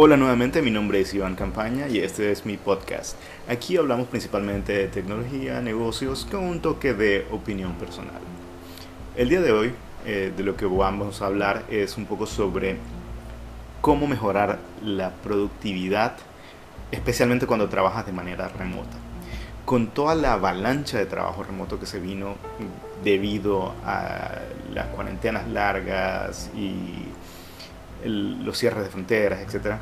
Hola nuevamente, mi nombre es Iván Campaña y este es mi podcast. Aquí hablamos principalmente de tecnología, negocios, con un toque de opinión personal. El día de hoy, eh, de lo que vamos a hablar es un poco sobre cómo mejorar la productividad, especialmente cuando trabajas de manera remota. Con toda la avalancha de trabajo remoto que se vino debido a las cuarentenas largas y los cierres de fronteras, etc.,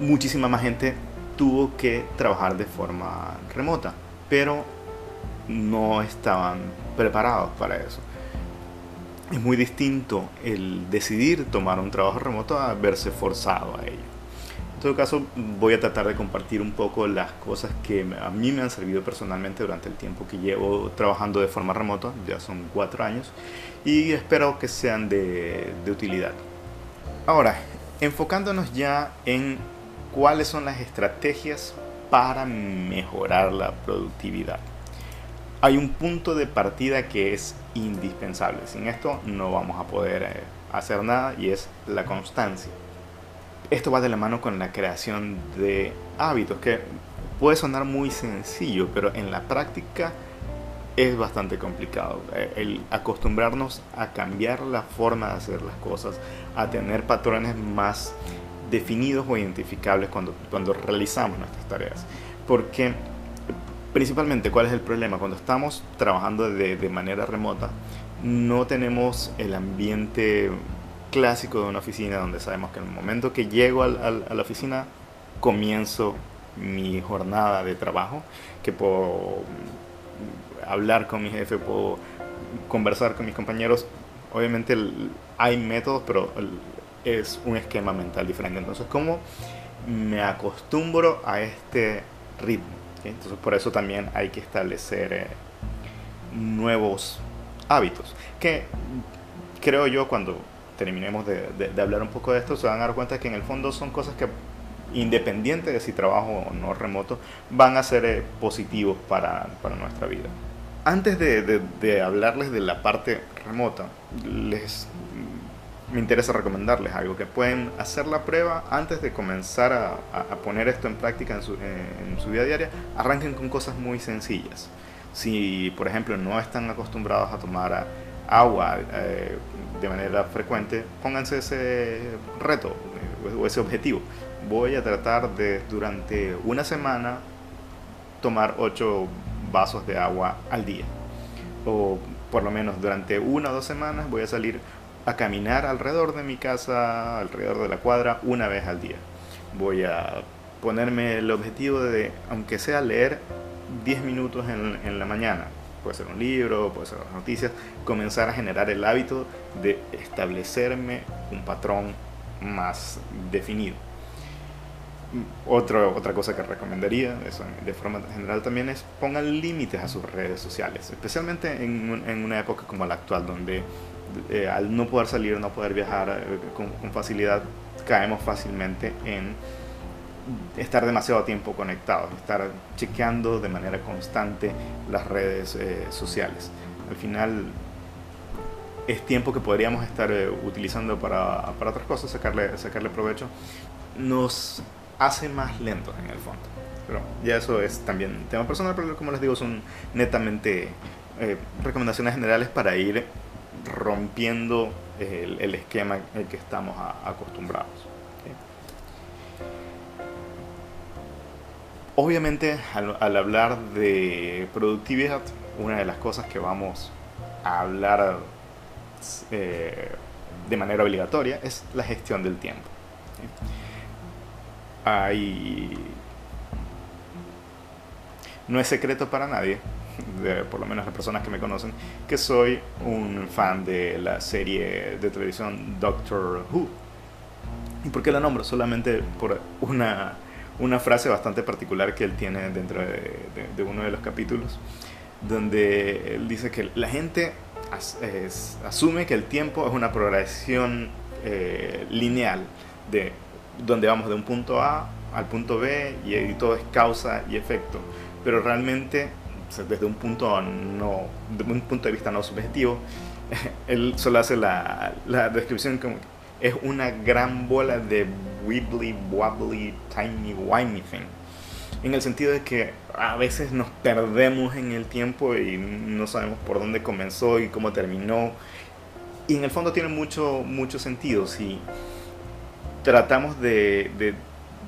muchísima más gente tuvo que trabajar de forma remota, pero no estaban preparados para eso. Es muy distinto el decidir tomar un trabajo remoto a verse forzado a ello. En todo caso, voy a tratar de compartir un poco las cosas que a mí me han servido personalmente durante el tiempo que llevo trabajando de forma remota, ya son cuatro años, y espero que sean de, de utilidad. Ahora, enfocándonos ya en cuáles son las estrategias para mejorar la productividad. Hay un punto de partida que es indispensable. Sin esto no vamos a poder eh, hacer nada y es la constancia. Esto va de la mano con la creación de hábitos, que puede sonar muy sencillo, pero en la práctica es bastante complicado. Eh, el acostumbrarnos a cambiar la forma de hacer las cosas, a tener patrones más definidos o identificables cuando, cuando realizamos nuestras tareas. Porque principalmente, ¿cuál es el problema? Cuando estamos trabajando de, manera remota, no tenemos el ambiente clásico de una oficina donde sabemos que en el momento que llego al, a la oficina comienzo mi jornada de trabajo, que puedo hablar con mi jefe, puedo conversar con mis compañeros. Obviamente hay métodos, pero es un esquema mental diferente. Entonces, ¿cómo me acostumbro a este ritmo? Entonces, por eso también hay que establecer eh, nuevos hábitos. Que creo yo, cuando terminemos de, de, hablar un poco de esto, se van a dar cuenta que en el fondo son cosas que, independiente de si trabajo o no remoto, van a ser eh, positivos para, para nuestra vida. Antes de, hablarles de la parte remota, les me interesa recomendarles algo que pueden hacer la prueba antes de comenzar a, poner esto en práctica en su, en su, vida diaria. Arranquen con cosas muy sencillas. Si, por ejemplo, no están acostumbrados a tomar agua eh, de manera frecuente, pónganse ese reto eh, o ese objetivo. Voy a tratar de durante una semana tomar 8 vasos de agua al día. O por lo menos durante una o dos semanas voy a salir a caminar alrededor de mi casa, alrededor de la cuadra, una vez al día. Voy a ponerme el objetivo de, aunque sea leer 10 minutos en, en la mañana, puede ser un libro, puede ser las noticias, comenzar a generar el hábito de establecerme un patrón más definido. Otra, otra cosa que recomendaría, eso de forma general también, es pongan límites a sus redes sociales, especialmente en, en una época como la actual, donde eh, al no poder salir, no poder viajar eh, con, con, facilidad, caemos fácilmente en estar demasiado tiempo conectados, estar chequeando de manera constante las redes eh, sociales. Al final es tiempo que podríamos estar utilizando para, para otras cosas, sacarle, sacarle provecho. Nos hace más lentos en el fondo. Pero ya eso es también tema personal, pero como les digo, son netamente eh, recomendaciones generales para ir rompiendo el, el esquema el que estamos acostumbrados. Obviamente, al, hablar de productividad, una de las cosas que vamos a hablar eh, de manera obligatoria es la gestión del tiempo. No es secreto para nadie, por lo menos las personas que me conocen, que soy un fan de la serie de televisión Doctor Who. ¿Y por qué la nombro? Solamente por una, una frase bastante particular que él tiene dentro de, uno de los capítulos, donde él dice que la gente asume que el tiempo es una progresión eh, lineal de donde vamos de un punto A al punto B y, todo es causa y efecto. Pero realmente, desde un punto, no, desde un punto de vista no subjetivo, él solo hace la, la descripción como es una gran bola de wibbly wobbly tiny wimey thing. En el sentido de que a veces nos perdemos en el tiempo y no sabemos por dónde comenzó y cómo terminó. Y en el fondo tiene mucho mucho sentido. Si tratamos de,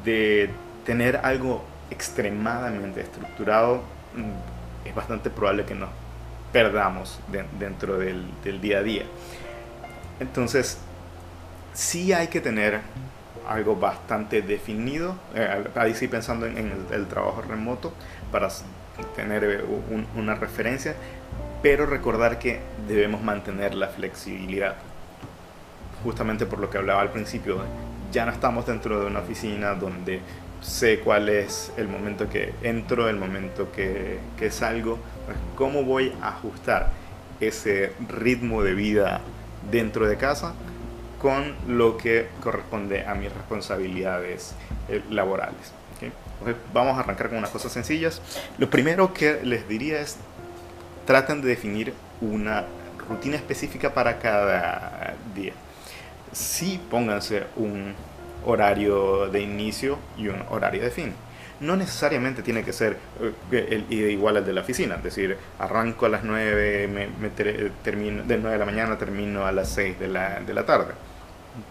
de, tener algo extremadamente estructurado mm, es bastante probable que nos perdamos dentro del, día a día. Entonces, sí hay que tener algo bastante definido, eh, ahí sí pensando en, el, trabajo remoto, para tener eh, una referencia, pero recordar que debemos mantener la flexibilidad. Justamente por lo que hablaba al principio, ya no estamos dentro de una oficina donde sé cuál es el momento que entro, el momento que, que salgo, pues, cómo voy a ajustar ese ritmo de vida dentro de casa con lo que corresponde a mis responsabilidades eh, laborales. vamos a arrancar con unas cosas sencillas. Lo primero que les diría es, traten de definir una rutina específica para cada día. Sí, pónganse un horario de inicio y un horario de fin. No necesariamente tiene que ser eh, igual al de la oficina, es decir, arranco a las 9, me, termino, de 9 de la mañana termino a las 6 de la, de la tarde.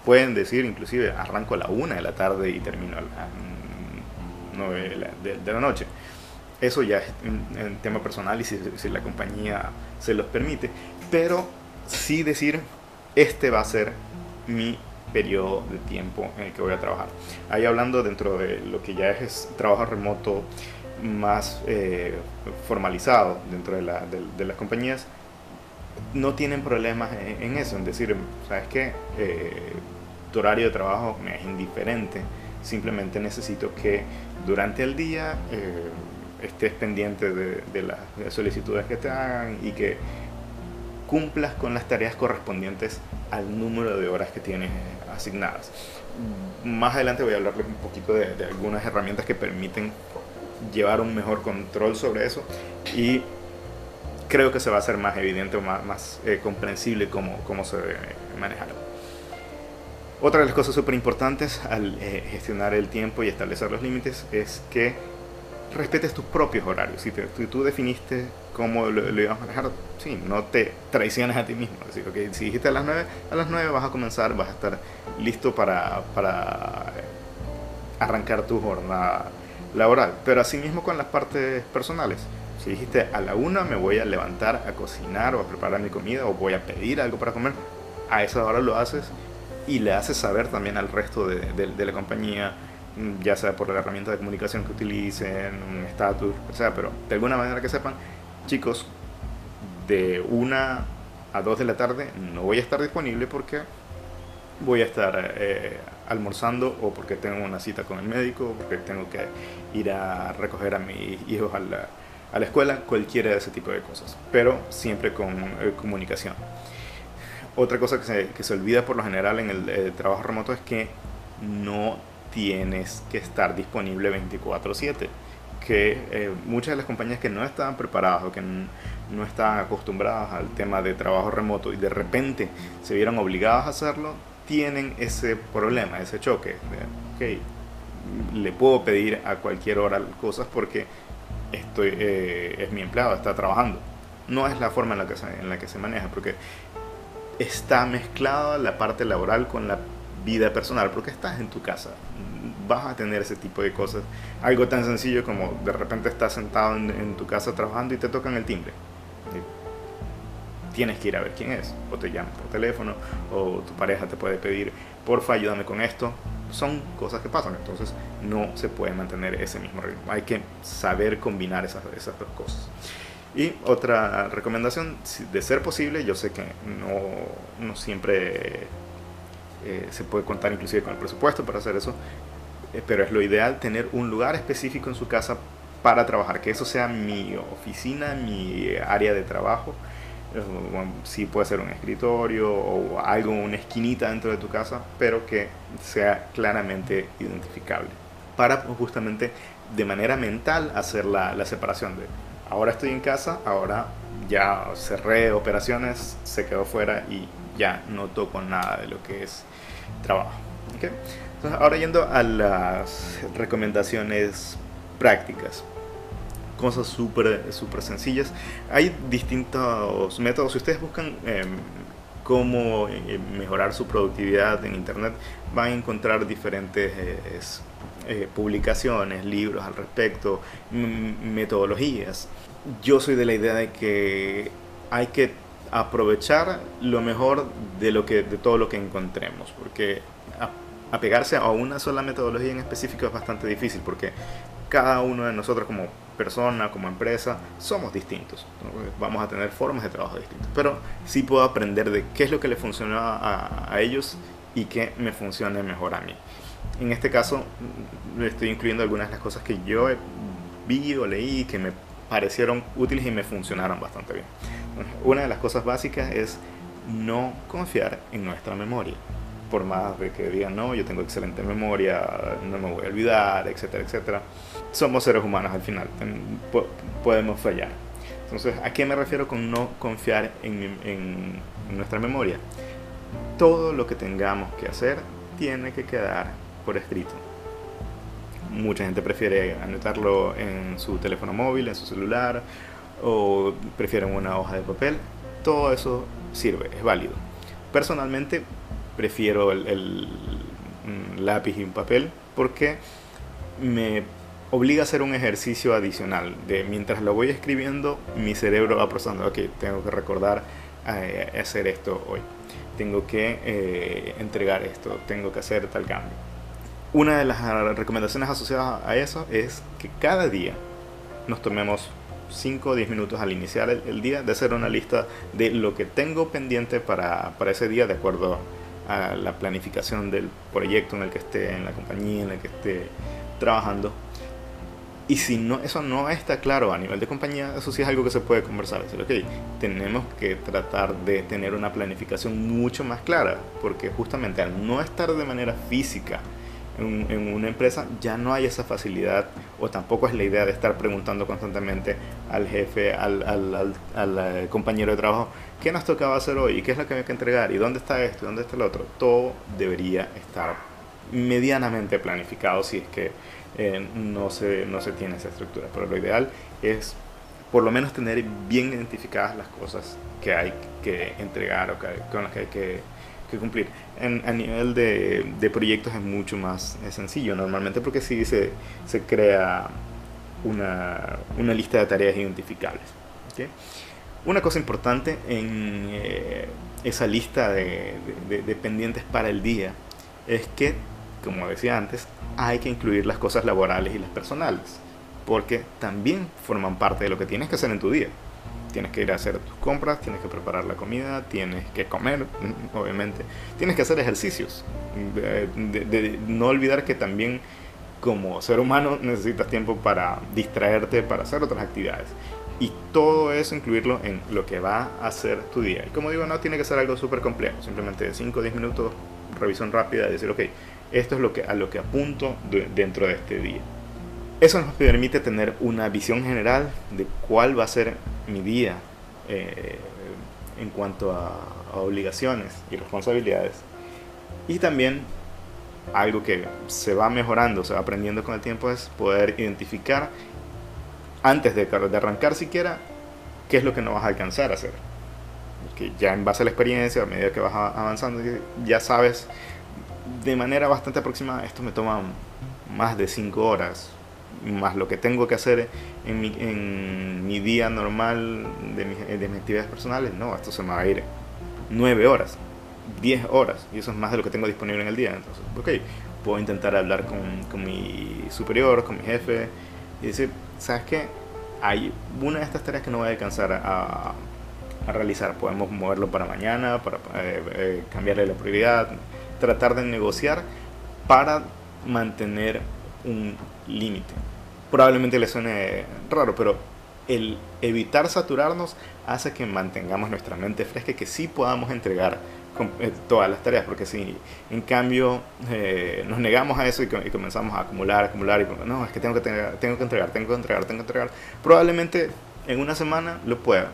Pueden decir inclusive arranco a la 1 de la tarde y termino a las 9 de la, noche. Eso ya es un, tema personal y si, si la compañía se los permite, pero sí decir, este va a ser mi periodo de tiempo en el que voy a trabajar. Ahí hablando dentro de lo que ya es trabajo remoto más eh, formalizado dentro de, las compañías, no tienen problemas en, eso, en decir, ¿sabes qué? Eh, tu horario de trabajo me es indiferente, simplemente necesito que durante el día eh, estés pendiente de, de las solicitudes que te hagan y que cumplas con las tareas correspondientes al número de horas que tienes asignadas. Más adelante voy a hablarles un poquito de, algunas herramientas que permiten llevar un mejor control sobre eso y creo que se va a hacer más evidente o más, eh, comprensible cómo, cómo se debe manejar. Otra de las cosas súper importantes al eh, gestionar el tiempo y establecer los límites es que respetes tus propios horarios. Si, tú definiste cómo lo, ibas a manejar, sí, no te traiciones a ti mismo. Decir, okay, si dijiste a las 9, a las 9 vas a comenzar, vas a estar listo para, para arrancar tu jornada laboral. Pero así mismo con las partes personales. Si dijiste a la 1 me voy a levantar a cocinar o a preparar mi comida o voy a pedir algo para comer, a esa hora lo haces y le haces saber también al resto de, de la compañía ya sea por la herramienta de comunicación que utilicen, un estatus, o sea, pero de alguna manera que sepan, chicos, de una a dos de la tarde no voy a estar disponible porque voy a estar eh, almorzando o porque tengo una cita con el médico, o porque tengo que ir a recoger a mis hijos a la, a la escuela, cualquiera de ese tipo de cosas, pero siempre con eh, comunicación. Otra cosa que se, que se, olvida por lo general en el eh, trabajo remoto es que no tienes que estar disponible 24/7. Que eh, muchas de las compañías que no estaban preparadas o que no estaban acostumbradas al tema de trabajo remoto y de repente se vieron obligadas a hacerlo, tienen ese problema, ese choque. De, le puedo pedir a cualquier hora cosas porque estoy, eh, es mi empleado, está trabajando. No es la forma en la, que se, en la que se maneja, porque está mezclada la parte laboral con la vida personal, porque estás en tu casa, vas a tener ese tipo de cosas. Algo tan sencillo como de repente estás sentado en, tu casa trabajando y te tocan el timbre. tienes que ir a ver quién es, o te llaman por teléfono, o tu pareja te puede pedir, porfa, ayúdame con esto. Son cosas que pasan, entonces no se puede mantener ese mismo ritmo. Hay que saber combinar esas, esas dos cosas. Y otra recomendación, de ser posible, yo sé que no, no siempre eh, se puede contar inclusive con el presupuesto para hacer eso, pero es lo ideal tener un lugar específico en su casa para trabajar, que eso sea mi oficina, mi área de trabajo. Eh, sí puede ser un escritorio o algo, una esquinita dentro de tu casa, pero que sea claramente identificable. Para justamente de manera mental hacer la, la separación de ahora estoy en casa, ahora ya cerré operaciones, se quedó fuera y ya no toco nada de lo que es trabajo. Ahora yendo a las recomendaciones prácticas cosas súper super sencillas. Hay distintos métodos. Si ustedes buscan em, cómo eh, mejorar su productividad en Internet, van a encontrar diferentes eh, publicaciones, libros al respecto, metodologías. Yo soy de la idea de que hay que aprovechar lo mejor de, lo que, de todo lo que encontremos, porque apegarse a una sola metodología en específico es bastante difícil, porque cada uno de nosotros como persona, como empresa, somos distintos. Vamos a tener formas de trabajo distintas. Pero sí puedo aprender de qué es lo que le funciona a, a ellos y qué me funcione mejor a mí. En este caso, le estoy incluyendo algunas de las cosas que yo vi o leí que me parecieron útiles y me funcionaron bastante bien. Una de las cosas básicas es no confiar en nuestra memoria por más de que digan, no, yo tengo excelente memoria, no me voy a olvidar, etcétera, etcétera. Somos seres humanos al final, podemos fallar. Entonces, ¿a qué me refiero con no confiar en, en nuestra memoria? Todo lo que tengamos que hacer tiene que quedar por escrito. Mucha gente prefiere anotarlo en su teléfono móvil, en su celular, o prefieren una hoja de papel. Todo eso sirve, es válido. Personalmente prefiero el, lápiz y un papel porque me obliga a hacer un ejercicio adicional de mientras lo voy escribiendo mi cerebro va procesando ok tengo que recordar eh, hacer esto hoy. Tengo que eh, entregar esto tengo que hacer tal cambio. Una de las recomendaciones asociadas a eso es que cada día nos tomemos 5 o 10 minutos al iniciar el, día de hacer una lista de lo que tengo pendiente para, para ese día de acuerdo a la planificación del proyecto en el que esté, en la compañía en la que esté trabajando. Y si no, eso no está claro a nivel de compañía, eso sí es algo que se puede conversar. Decir, ok, tenemos que tratar de tener una planificación mucho más clara, porque justamente al no estar de manera física en, una empresa ya no hay esa facilidad o tampoco es la idea de estar preguntando constantemente al jefe, al, eh, compañero de trabajo, ¿qué nos tocaba hacer hoy? ¿Y qué es lo que hay que entregar? ¿Y dónde está esto? ¿Y dónde está el otro? Todo debería estar medianamente planificado si es que eh, no, se, no se tiene esa estructura. Pero lo ideal es por lo menos tener bien identificadas las cosas que hay que entregar o con las que hay que cumplir. En, a nivel de, de, proyectos es mucho más sencillo normalmente porque si se, se crea una, una, lista de tareas identificables. Una cosa importante en eh, esa lista de, de, pendientes para el día es que, como decía antes, hay que incluir las cosas laborales y las personales, porque también forman parte de lo que tienes que hacer en tu día tienes que ir a hacer tus compras, tienes que preparar la comida, tienes que comer, obviamente, tienes que hacer ejercicios. No olvidar que también como ser humano necesitas tiempo para distraerte, para hacer otras actividades. Y todo eso incluirlo en lo que va a ser tu día. Y como digo, no tiene que ser algo súper complejo, simplemente 5 o 10 minutos, revisión rápida, decir, ok, esto es lo que, a lo que apunto dentro de este día. Eso nos permite tener una visión general de cuál va a ser mi día eh, en cuanto a, obligaciones y responsabilidades. Y también algo que se va mejorando, se va aprendiendo con el tiempo es poder identificar antes de, de arrancar siquiera qué es lo que no vas a alcanzar a hacer. Que ya en base a la experiencia, a medida que vas avanzando, ya sabes de manera bastante aproximada, esto me toma más de 5 horas, más lo que tengo que hacer en mi, en mi día normal de, de mis actividades personales, no, esto se me va a ir 9 horas, 10 horas, y eso es más de lo que tengo disponible en el día. Entonces, ok, puedo intentar hablar con, con mi superior, con mi jefe, y decir, ¿sabes qué? Hay una de estas tareas que no voy a alcanzar a, a realizar. Podemos moverlo para mañana, para eh, eh, cambiarle la prioridad, tratar de negociar para mantener un límite. Probablemente le suene raro, pero el evitar saturarnos hace que mantengamos nuestra mente fresca y que sí podamos entregar todas las tareas, porque si en cambio eh, nos negamos a eso y, comenzamos a acumular, acumular, y no, es que tengo que, tener, tengo que entregar, tengo que entregar, tengo que entregar, probablemente en una semana lo pueda,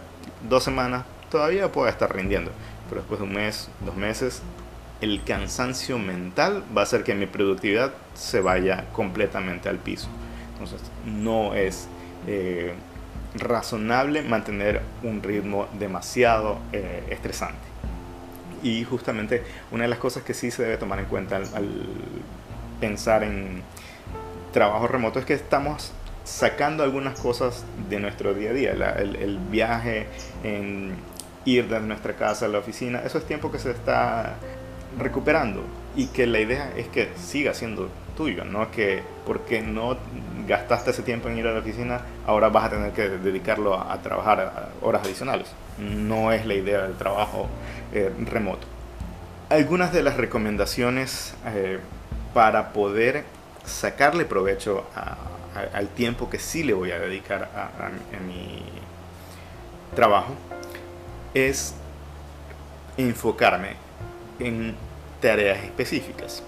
dos semanas todavía pueda estar rindiendo. pero después de un mes, dos meses, el cansancio mental va a hacer que mi productividad se vaya completamente al piso. Entonces, no es eh, razonable mantener un ritmo demasiado eh, estresante. Y justamente una de las cosas que sí se debe tomar en cuenta al, pensar en trabajo remoto es que estamos sacando algunas cosas de nuestro día a día. el, el, viaje, en ir de nuestra casa a la oficina, eso es tiempo que se está recuperando y que la idea es que siga siendo tuyo, no que porque no gastaste ese tiempo en ir a la oficina, ahora vas a tener que dedicarlo a, trabajar horas adicionales. No es la idea del trabajo eh, remoto. Algunas de las recomendaciones eh, para poder sacarle provecho al tiempo que sí le voy a dedicar a, a mi trabajo es enfocarme en tareas específicas.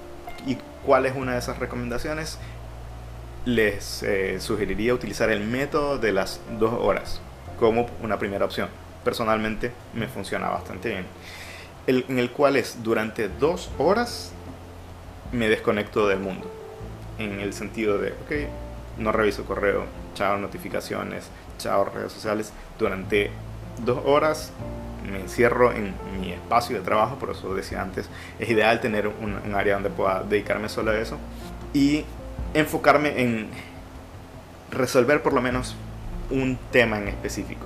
¿Y cuál es una de esas recomendaciones? Les eh, sugeriría utilizar el método de las dos horas como una primera opción. Personalmente me funciona bastante bien. En el cual es durante dos horas me desconecto del mundo. En el sentido de, ok, no reviso correo, chao notificaciones, chao redes sociales. Durante dos horas me encierro en mi espacio de trabajo, por eso decía antes, es ideal tener un, área donde pueda dedicarme solo a eso y enfocarme en resolver por lo menos un tema en específico,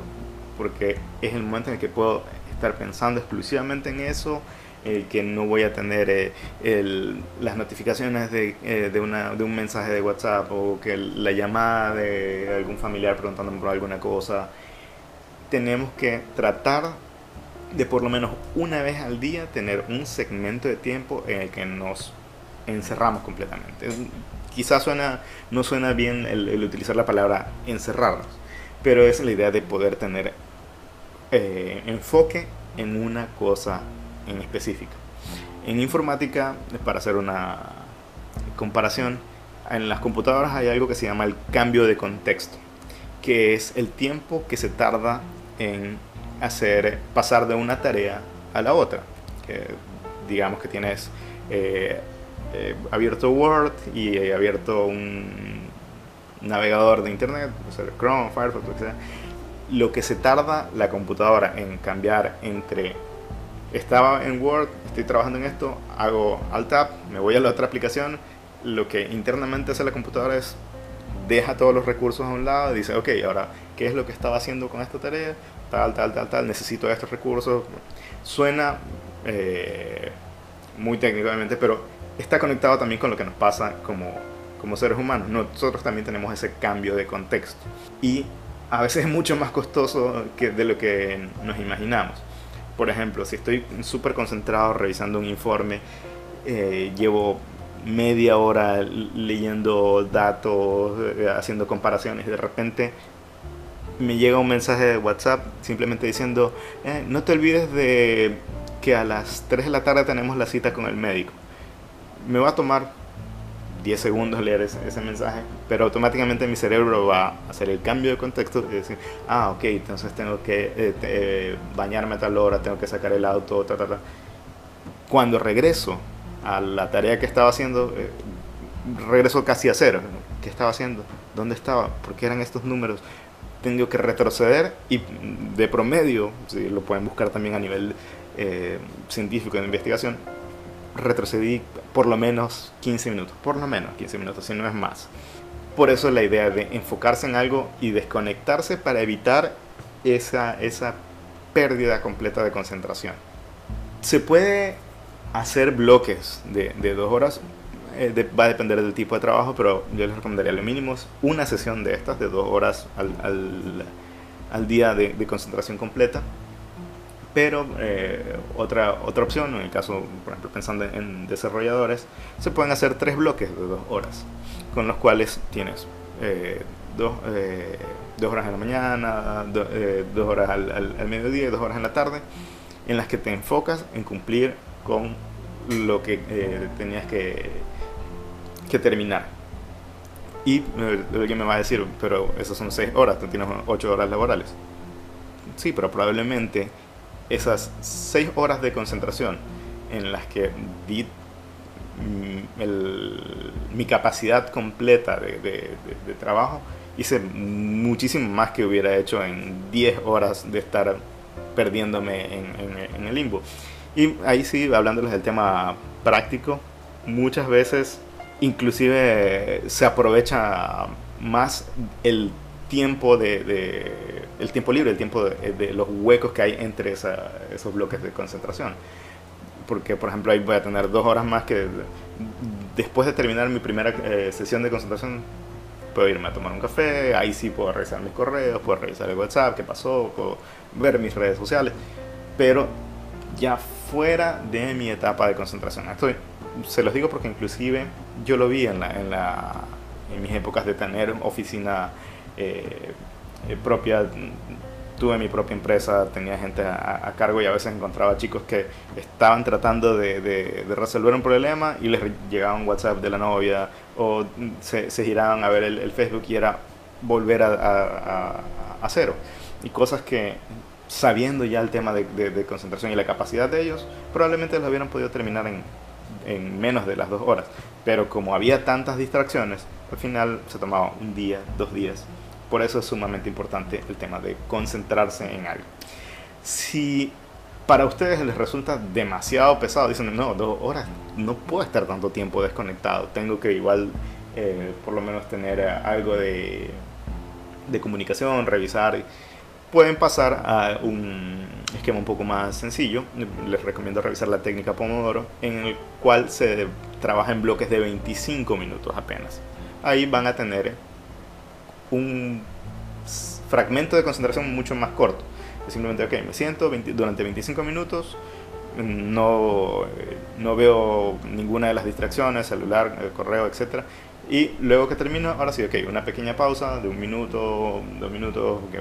porque es el momento en el que puedo estar pensando exclusivamente en eso, el que no voy a tener eh, las notificaciones de, eh, de, una, de, un mensaje de WhatsApp o que la llamada de algún familiar preguntándome por alguna cosa. Tenemos que tratar de por lo menos una vez al día tener un segmento de tiempo en el que nos encerramos completamente. Quizás suena, no suena bien el, utilizar la palabra encerrarnos, pero es la idea de poder tener eh, enfoque en una cosa en específico. En informática, para hacer una comparación, en las computadoras hay algo que se llama el cambio de contexto, que es el tiempo que se tarda en hacer pasar de una tarea a la otra. Digamos que tienes eh, eh, abierto Word y abierto un navegador de internet, Chrome, Firefox, sea. Lo que se tarda la computadora en cambiar entre estaba en Word, estoy trabajando en esto, hago Alt Tab, me voy a la otra aplicación, lo que internamente hace la computadora es deja todos los recursos a un lado y dice, ok, ahora, ¿qué es lo que estaba haciendo con esta tarea? Tal, tal, tal, tal, necesito estos recursos. Suena eh, muy técnicamente, pero está conectado también con lo que nos pasa como, como seres humanos. Nosotros también tenemos ese cambio de contexto. Y a veces es mucho más costoso que de lo que nos imaginamos. Por ejemplo, si estoy súper concentrado revisando un informe, eh, llevo media hora leyendo datos, eh, haciendo comparaciones, y de repente me llega un mensaje de WhatsApp simplemente diciendo, eh, no te olvides de que a las 3 de la tarde tenemos la cita con el médico. Me va a tomar 10 segundos leer ese, mensaje, pero automáticamente mi cerebro va a hacer el cambio de contexto y decir, ah, ok, entonces tengo que eh, eh, bañarme a tal hora, tengo que sacar el auto, ta, ta, ta. Cuando regreso a la tarea que estaba haciendo, regreso casi a cero. ¿Qué estaba haciendo? ¿Dónde estaba? ¿Por qué eran estos números? Tengo que retroceder y de promedio, si lo pueden buscar también a nivel eh, científico de investigación, retrocedí por lo menos 15 minutos, por lo menos 15 minutos, si no es más. Por eso la idea de enfocarse en algo y desconectarse para evitar esa, esa pérdida completa de concentración. Se puede hacer bloques de, de dos horas eh, va a depender del tipo de trabajo, pero yo les recomendaría lo mínimo una sesión de estas, de dos horas al, al, al día de, de, concentración completa. Pero eh, otra, otra opción, en el caso, por ejemplo, pensando en desarrolladores, se pueden hacer tres bloques de dos horas, con los cuales tienes eh, dos, dos, horas en la mañana, dos horas al, al, mediodía y dos horas en la tarde, en las que te enfocas en cumplir con lo que tenías que que terminar. Y eh, alguien me va a decir, pero esas son 6 horas, tú tienes 8 horas laborales. Sí, pero probablemente esas seis horas de concentración en las que di mm, mi capacidad completa de, trabajo, hice muchísimo más que hubiera hecho en 10 horas de estar perdiéndome en, el limbo. Y ahí sí, hablándoles del tema práctico, muchas veces inclusive se aprovecha más el tiempo de, el tiempo libre, el tiempo de, los huecos que hay entre esos bloques de concentración. Porque, por ejemplo, ahí voy a tener dos horas más que después de terminar mi primera eh, sesión de concentración, puedo irme a tomar un café, ahí sí puedo revisar mis correos, puedo revisar el WhatsApp, qué pasó, ver mis redes sociales, pero ya fuera de mi etapa de concentración. Estoy, se los digo porque inclusive yo lo vi en, la, en, la, en mis épocas de tener oficina eh, eh, propia, tuve mi propia empresa, tenía gente a, cargo y a veces encontraba chicos que estaban tratando de, resolver un problema y les llegaba un WhatsApp de la novia o se, se giraban a ver el, Facebook y era volver a, a, a, cero. Y cosas que sabiendo ya el tema de, de, concentración y la capacidad de ellos, probablemente los hubieran podido terminar en, en menos de las dos horas. Pero como había tantas distracciones, al final se tomaba un día, dos días por eso es sumamente importante el tema de concentrarse en algo. Si para ustedes les resulta demasiado pesado, dicen, no, dos horas, no puedo estar tanto tiempo desconectado, tengo que igual eh, por lo menos tener algo de, de comunicación, revisar. Pueden pasar a un esquema un poco más sencillo. Les recomiendo revisar la técnica Pomodoro, en el cual se trabaja en bloques de 25 minutos apenas. Ahí van a tener un fragmento de concentración mucho más corto. simplemente, ok, me siento durante 25 minutos, no, no veo ninguna de las distracciones, celular, el correo, etc. Y luego que termino, ahora sí, ok, una pequeña pausa de un minuto, dos minutos, que,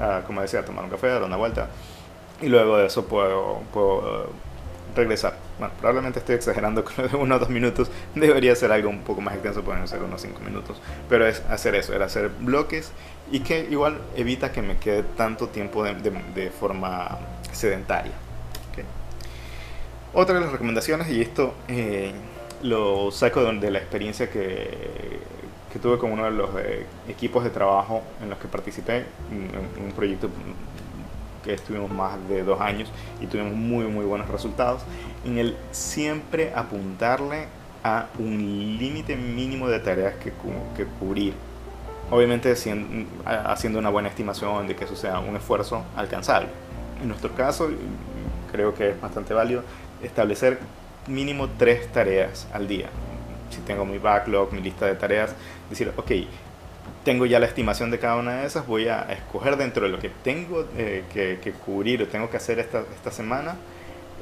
ah, como decía, tomar un café, dar una vuelta. Y luego de eso puedo, puedo regresar. Bueno, probablemente estoy exagerando con lo de uno o dos minutos. Debería ser algo un poco más extenso, pueden ser unos cinco minutos. Pero es hacer eso, era hacer bloques y que igual evita que me quede tanto tiempo de, de, forma sedentaria. Otra de las recomendaciones, y esto eh, lo saco de, la experiencia que, que, tuve con uno de los eh, equipos de trabajo en los que participé, en un proyecto que estuvimos más de dos años y tuvimos muy muy buenos resultados, en el siempre apuntarle a un límite mínimo de tareas que, que cubrir. Obviamente haciendo una buena estimación de que eso sea un esfuerzo alcanzable. En nuestro caso, creo que es bastante válido establecer mínimo tres tareas al día. Si tengo mi backlog, mi lista de tareas, decir, ok, tengo ya la estimación de cada una de esas, voy a escoger dentro de lo que tengo eh, que, cubrir o tengo que hacer esta, esta semana,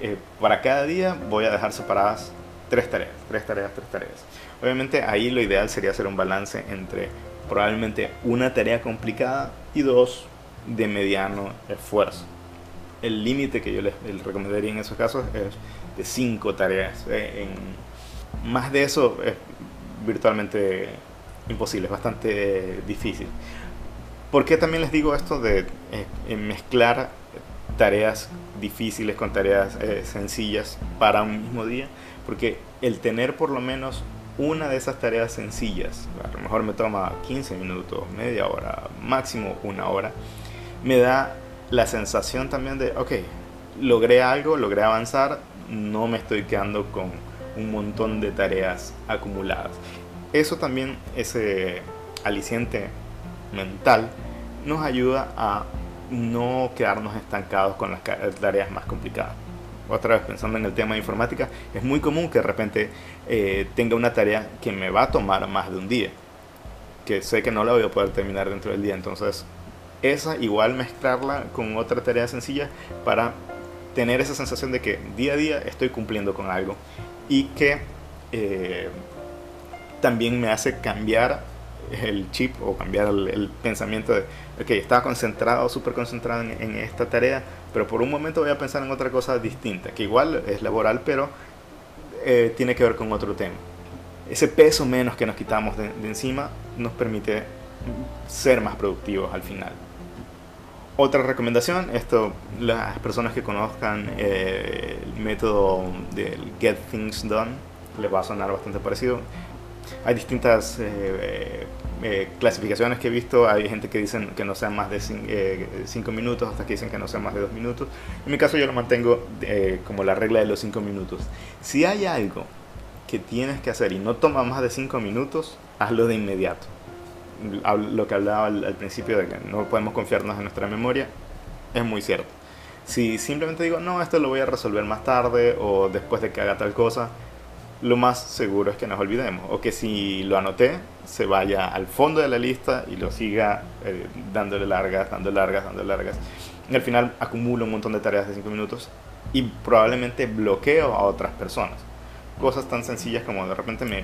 eh, para cada día voy a dejar separadas tres tareas, tres tareas, tres tareas. Obviamente ahí lo ideal sería hacer un balance entre probablemente una tarea complicada y dos de mediano esfuerzo. El límite que yo les, recomendaría en esos casos es de cinco tareas. Eh, en, más de eso es virtualmente imposible, es bastante difícil. ¿Por qué también les digo esto de eh, mezclar tareas difíciles con tareas eh, sencillas para un mismo día? Porque el tener por lo menos una de esas tareas sencillas, a lo mejor me toma 15 minutos, media hora, máximo una hora, me da la sensación también de, ok, logré algo, logré avanzar, no me estoy quedando con un montón de tareas acumuladas eso también, ese aliciente mental, nos ayuda a no quedarnos estancados con las tareas más complicadas. Otra vez pensando en el tema de informática, es muy común que de repente eh, tenga una tarea que me va a tomar más de un día, que sé que no la voy a poder terminar dentro del día. Entonces, esa igual mezclarla con otra tarea sencilla para tener esa sensación de que día a día estoy cumpliendo con algo y que eh, también me hace cambiar el chip o cambiar el, pensamiento de, ok, estaba concentrado, súper concentrado en, esta tarea, pero por un momento voy a pensar en otra cosa distinta, que igual es laboral, pero eh, tiene que ver con otro tema. Ese peso menos que nos quitamos de, encima nos permite ser más productivos al final. Otra recomendación, esto, las personas que conozcan eh, el método del Get Things Done, les va a sonar bastante parecido. Hay distintas eh, eh, clasificaciones que he visto, hay gente que dicen que no sean más de 5 minutos, hasta que dicen que no sean más de 2 minutos. En mi caso yo lo mantengo como la regla de los 5 minutos. Si hay algo que tienes que hacer y no toma más de 5 minutos, hazlo de inmediato lo que hablaba al, principio de que no podemos confiarnos en nuestra memoria, es muy cierto. Si simplemente digo, no, esto lo voy a resolver más tarde o después de que haga tal cosa, lo más seguro es que nos olvidemos. O que si lo anoté, se vaya al fondo de la lista y lo siga eh, dándole largas, dándole largas, dándole largas. Y al final acumulo un montón de tareas de 5 minutos y probablemente bloqueo a otras personas. Cosas tan sencillas como de repente me,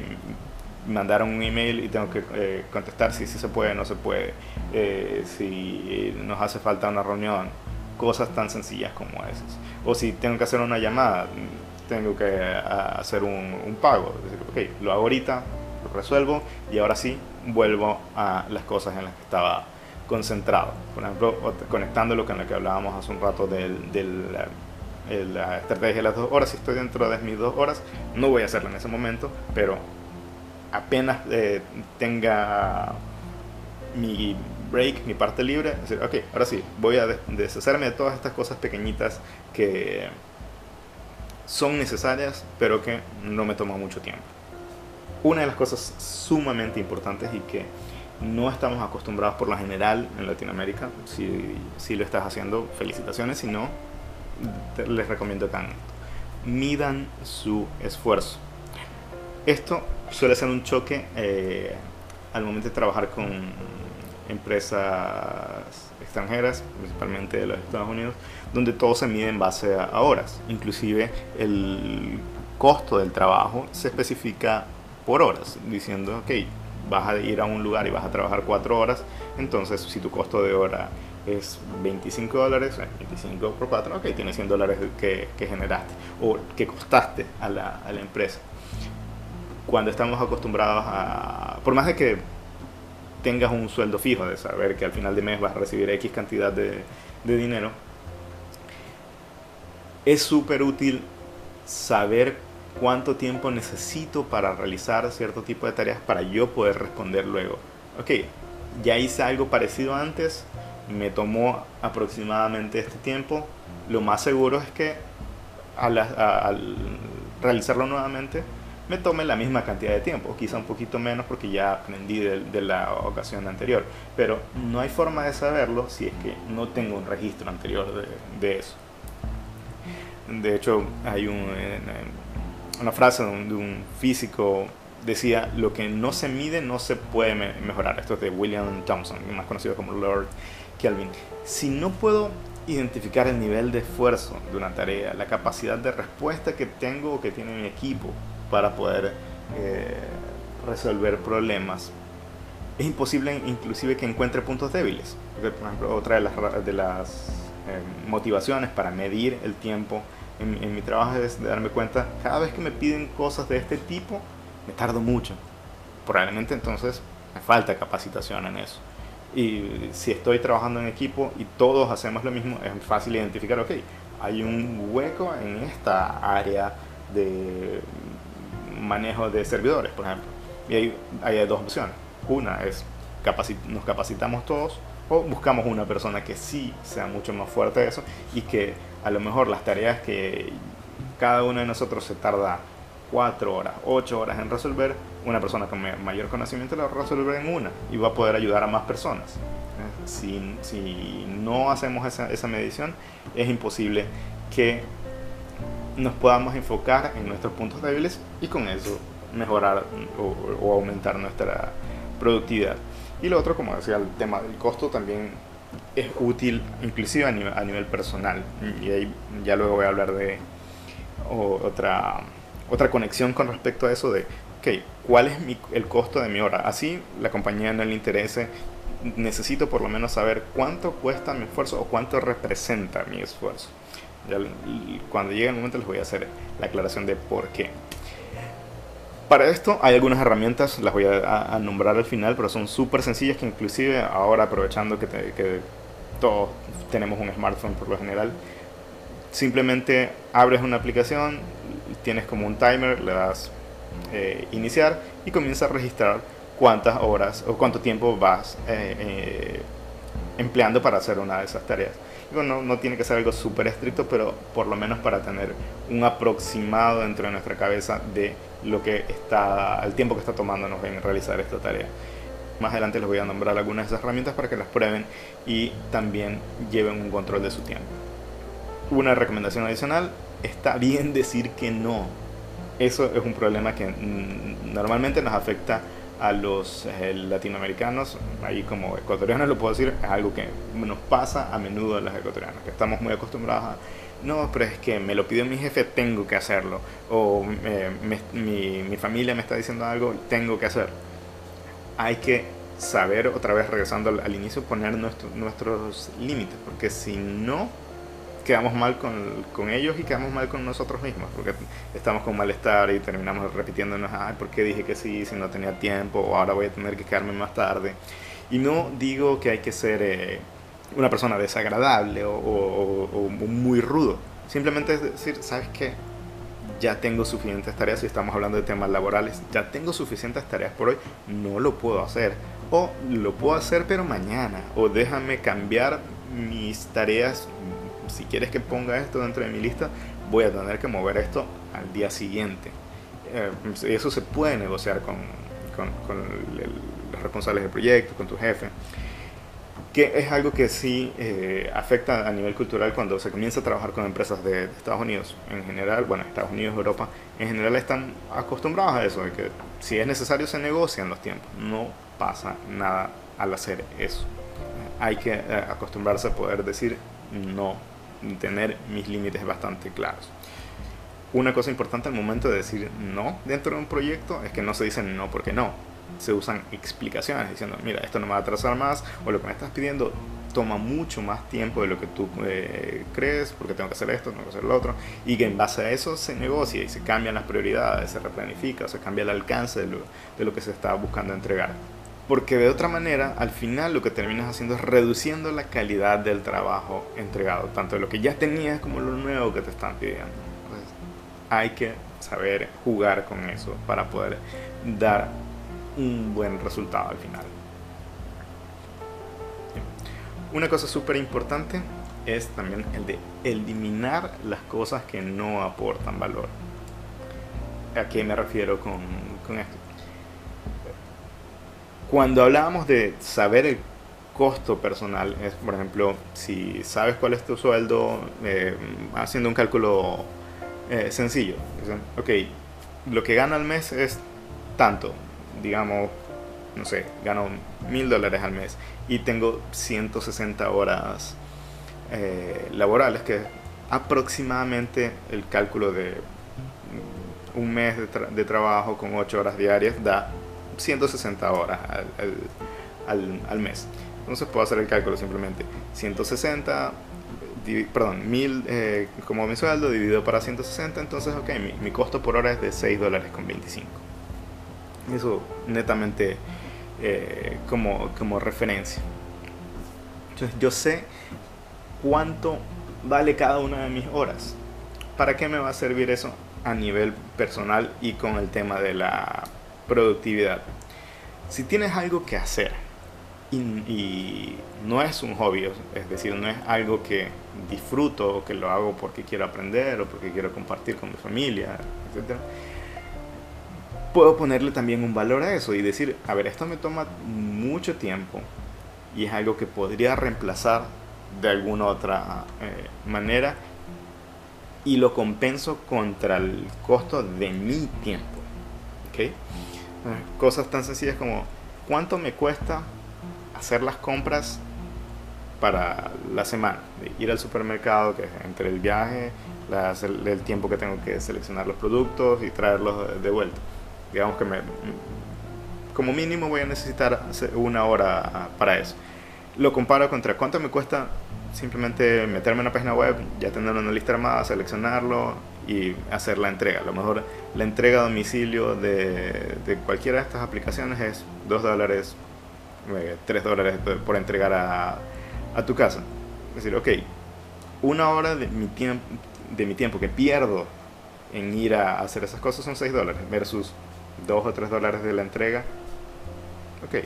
mandaron un email y tengo que eh, contestar si sí se puede, no se puede, eh, si nos hace falta una reunión, cosas tan sencillas como esas. O si tengo que hacer una llamada, tengo que hacer un, pago. Decir, ok, lo hago ahorita, lo resuelvo y ahora sí vuelvo a las cosas en las que estaba concentrado. Por ejemplo, conectándolo con lo que hablábamos hace un rato del, del la estrategia de las dos horas, si estoy dentro de mis dos horas, no voy a hacerlo en ese momento, pero apenas eh, tenga mi break, mi parte libre, decir, ok, ahora sí, voy a deshacerme de todas estas cosas pequeñitas que son necesarias, pero que no me toma mucho tiempo. Una de las cosas sumamente importantes y que no estamos acostumbrados por lo general en Latinoamérica, si, si lo estás haciendo, felicitaciones, si no, les recomiendo que hagan esto. Midan su esfuerzo. Esto suele ser un choque eh, al momento de trabajar con empresas extranjeras, principalmente de los Estados Unidos, donde todo se mide en base a, horas. Inclusive el costo del trabajo se especifica por horas, diciendo, ok, vas a ir a un lugar y vas a trabajar cuatro horas, entonces si tu costo de hora es 25 dólares, 25 por 4, ok, tienes 100 dólares que, generaste o que costaste a la, empresa cuando estamos acostumbrados a, por más de que tengas un sueldo fijo, de saber que al final de mes vas a recibir X cantidad de dinero, es súper útil saber cuánto tiempo necesito para realizar cierto tipo de tareas para yo poder responder luego. Ok, ya hice algo parecido antes, me tomó aproximadamente este tiempo, lo más seguro es que al, al realizarlo nuevamente me tome la misma cantidad de tiempo, quizá un poquito menos porque ya aprendí de, la ocasión anterior, pero no hay forma de saberlo si es que no tengo un registro anterior de, eso. De hecho, hay una frase de un, físico decía, lo que no se mide no se puede mejorar. Esto es de William Thompson, más conocido como Lord Kelvin. Si no puedo identificar el nivel de esfuerzo de una tarea, la capacidad de respuesta que tengo o que tiene mi equipo, para poder eh, resolver problemas. Es imposible inclusive que encuentre puntos débiles. por ejemplo, otra de las, de las eh, motivaciones para medir el tiempo en, en, mi trabajo es darme cuenta, cada vez que me piden cosas de este tipo, me tardo mucho. Probablemente entonces me falta capacitación en eso. Y si estoy trabajando en equipo y todos hacemos lo mismo, es fácil identificar, ok, hay un hueco en esta área de manejo de servidores, por ejemplo. Y hay, hay dos opciones. Una es nos capacitamos todos o buscamos una persona que sí sea mucho más fuerte de eso y que a lo mejor las tareas que cada uno de nosotros se tarda cuatro horas, ocho horas en resolver, una persona con mayor conocimiento la va en una y va a poder ayudar a más personas. Si, si no hacemos esa, esa medición, es imposible que nos podamos enfocar en nuestros puntos débiles y con eso mejorar o, aumentar nuestra productividad. Y lo otro, como decía, el tema del costo también es útil inclusive a nivel, personal. Y ahí ya luego voy a hablar de otra, otra conexión con respecto a eso de, ok, ¿cuál es el costo de mi hora? Así la compañía no le interese, necesito por lo menos saber cuánto cuesta mi esfuerzo o cuánto representa mi esfuerzo cuando llegue el momento les voy a hacer la aclaración de por qué. Para esto hay algunas herramientas, las voy a, nombrar al final, pero son súper sencillas que inclusive ahora aprovechando que, todos tenemos un smartphone por lo general. Simplemente abres una aplicación, tienes como un timer, le das eh, iniciar y comienza a registrar cuántas horas o cuánto tiempo vas eh, eh, empleando para hacer una de esas tareas. no, no, tiene que ser algo súper estricto, pero por lo menos para tener un aproximado dentro de nuestra cabeza de lo que está, el tiempo que está tomándonos en realizar esta tarea. Más adelante les voy a nombrar algunas de esas herramientas para que las prueben y también lleven un control de su tiempo. Una recomendación adicional, está bien decir que no. Eso es un problema que mm, normalmente nos afecta a los eh, latinoamericanos, ahí como ecuatorianos lo puedo decir, es algo que nos pasa a menudo a los ecuatorianos, que estamos muy acostumbrados a, no, pero es que me lo pidió mi jefe, tengo que hacerlo, o eh, mi, mi familia me está diciendo algo, tengo que hacer. Hay que saber, otra vez regresando al, inicio, poner nuestros límites, porque si no, quedamos mal con, con, ellos y quedamos mal con nosotros mismos, porque estamos con malestar y terminamos repitiéndonos, ay, ¿por qué dije que sí si no tenía tiempo? O ahora voy a tener que quedarme más tarde. Y no digo que hay que ser eh, una persona desagradable o, o, muy rudo, simplemente es decir, ¿sabes qué? Ya tengo suficientes tareas, si estamos hablando de temas laborales, ya tengo suficientes tareas por hoy, no lo puedo hacer. O lo puedo hacer pero mañana, o déjame cambiar mis tareas si quieres que ponga esto dentro de mi lista, voy a tener que mover esto al día siguiente. Eh, eso se puede negociar con, con, los responsables del proyecto, con tu jefe, que es algo que sí eh, afecta a nivel cultural cuando se comienza a trabajar con empresas de, Estados Unidos en general, bueno, Estados Unidos, Europa, en general están acostumbrados a eso, de que si es necesario se negocian los tiempos, no pasa nada al hacer eso. Hay que eh, acostumbrarse a poder decir no tener mis límites bastante claros. Una cosa importante al momento de decir no dentro de un proyecto es que no se dice no porque no. Se usan explicaciones diciendo, mira, esto no me va a atrasar más o lo que me estás pidiendo toma mucho más tiempo de lo que tú eh, crees porque tengo que hacer esto, tengo que hacer lo otro y que en base a eso se negocia y se cambian las prioridades, se replanifica, se cambia el alcance de lo, de lo que se está buscando entregar. Porque de otra manera, al final lo que terminas haciendo es reduciendo la calidad del trabajo entregado, tanto de lo que ya tenías como lo nuevo que te están pidiendo. Entonces, hay que saber jugar con eso para poder dar un buen resultado al final. Una cosa súper importante es también el de eliminar las cosas que no aportan valor. ¿A qué me refiero con, con esto? Cuando hablábamos de saber el costo personal, es por ejemplo, si sabes cuál es tu sueldo, eh, haciendo un cálculo eh, sencillo. Ok, lo que gano al mes es tanto, digamos, no sé, gano mil dólares al mes y tengo 160 horas eh, laborales, que es aproximadamente el cálculo de un mes de, de trabajo con 8 horas diarias da 160 horas al, al, mes. Entonces puedo hacer el cálculo simplemente. 160, perdón, 1000 eh, como mi sueldo dividido para 160, entonces ok, mi, costo por hora es de 6 dólares con 25. Eso netamente eh, como, como referencia. Entonces yo sé cuánto vale cada una de mis horas. ¿Para qué me va a servir eso a nivel personal y con el tema de la productividad. Si tienes algo que hacer y, no es un hobby, es decir, no es algo que disfruto o que lo hago porque quiero aprender o porque quiero compartir con mi familia, etc. Puedo ponerle también un valor a eso y decir, a ver, esto me toma mucho tiempo y es algo que podría reemplazar de alguna otra eh, manera y lo compenso contra el costo de mi tiempo. ¿okay? Cosas tan sencillas como cuánto me cuesta hacer las compras para la semana, ir al supermercado, que entre el viaje, el tiempo que tengo que seleccionar los productos y traerlos de vuelta. Digamos que me, como mínimo voy a necesitar una hora para eso. Lo comparo contra cuánto me cuesta simplemente meterme en una página web, ya tener una lista armada, seleccionarlo y hacer la entrega. A lo mejor la entrega a domicilio de, de cualquiera de estas aplicaciones es 2 dólares, 3 eh, dólares por entregar a, a tu casa. Es decir, ok, una hora de mi, tiempo de mi tiempo que pierdo en ir a hacer esas cosas son 6 dólares versus 2 o 3 dólares de la entrega. Ok,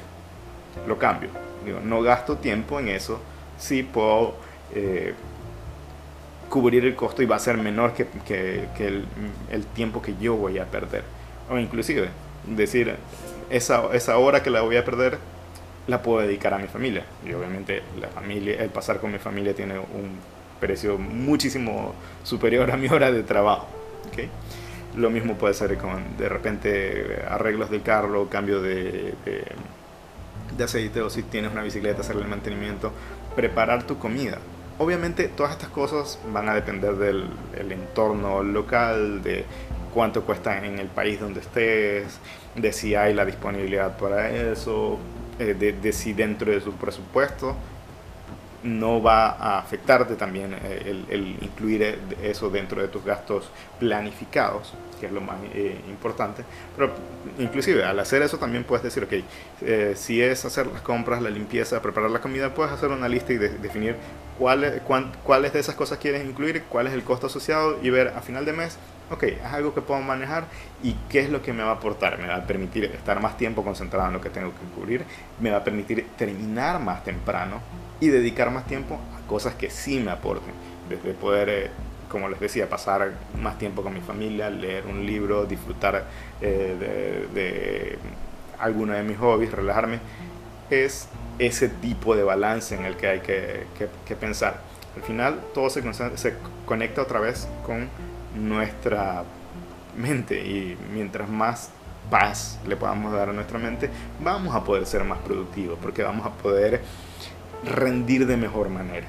lo cambio. Digo, no gasto tiempo en eso. Sí puedo eh, cubrir el costo y va a ser menor que, que, el, el, tiempo que yo voy a perder. O inclusive, decir, esa, esa hora que la voy a perder la puedo dedicar a mi familia. Y obviamente la familia, el pasar con mi familia tiene un precio muchísimo superior a mi hora de trabajo. ¿okay? Lo mismo puede ser con de repente arreglos del carro, cambio de, de, aceite o si tienes una bicicleta, hacerle el mantenimiento, preparar tu comida. Obviamente todas estas cosas van a depender del entorno local, de cuánto cuesta en el país donde estés, de si hay la disponibilidad para eso, eh, de, si dentro de su presupuesto no va a afectarte también eh, el, incluir eh, eso dentro de tus gastos planificados, que es lo más eh, importante. Pero inclusive al hacer eso también puedes decir, ok, si es hacer las compras, la limpieza, preparar la comida, puedes hacer una lista y de, definir cuáles, cuáles de esas cosas quieres incluir, cuál es el costo asociado y ver a final de mes, ok, es algo que puedo manejar y qué es lo que me va a aportar. Me va a permitir estar más tiempo concentrado en lo que tengo que cubrir, me va a permitir terminar más temprano y dedicar más tiempo a cosas que sí me aporten, desde poder, eh, como les decía, pasar más tiempo con mi familia, leer un libro, disfrutar eh, de, de alguno de mis hobbies, relajarme, es ese tipo de balance en el que hay que, pensar. Al final todo se, se conecta otra vez con nuestra mente y mientras más paz le podamos dar a nuestra mente, vamos a poder ser más productivos porque vamos a poder rendir de mejor manera.